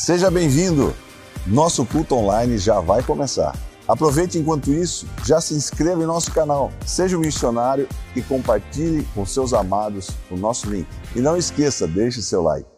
Seja bem-vindo! Nosso culto online já vai começar. Aproveite enquanto isso, já se inscreva em nosso canal, seja um missionário e compartilhe com seus amados o nosso link. E não esqueça, deixe seu like.